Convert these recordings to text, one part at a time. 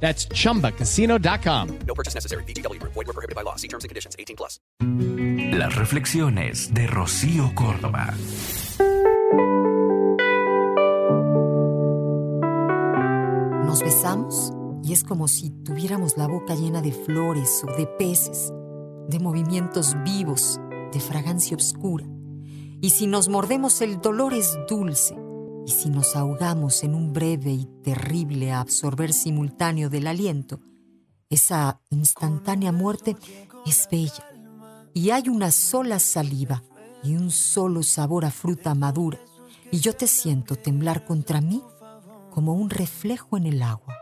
That's chumbacasino.com. No purchase necessary. BGW. Void were prohibited by law. See terms and conditions. 18 plus. Las reflexiones de Rocío Córdoba. Nos besamos y es como si tuviéramos la boca llena de flores o de peces, de movimientos vivos, de fragancia oscura. Y si nos mordemos el dolor es dulce, y si nos ahogamos en un breve y terrible absorber simultáneo del aliento, esa instantánea muerte es bella. Y hay una sola saliva y un solo sabor a fruta madura, y yo te siento temblar contra mí como un reflejo en el agua.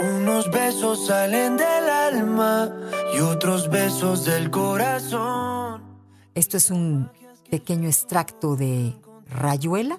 Unos besos salen del alma y otros besos del corazón. Esto es un pequeño extracto de Rayuela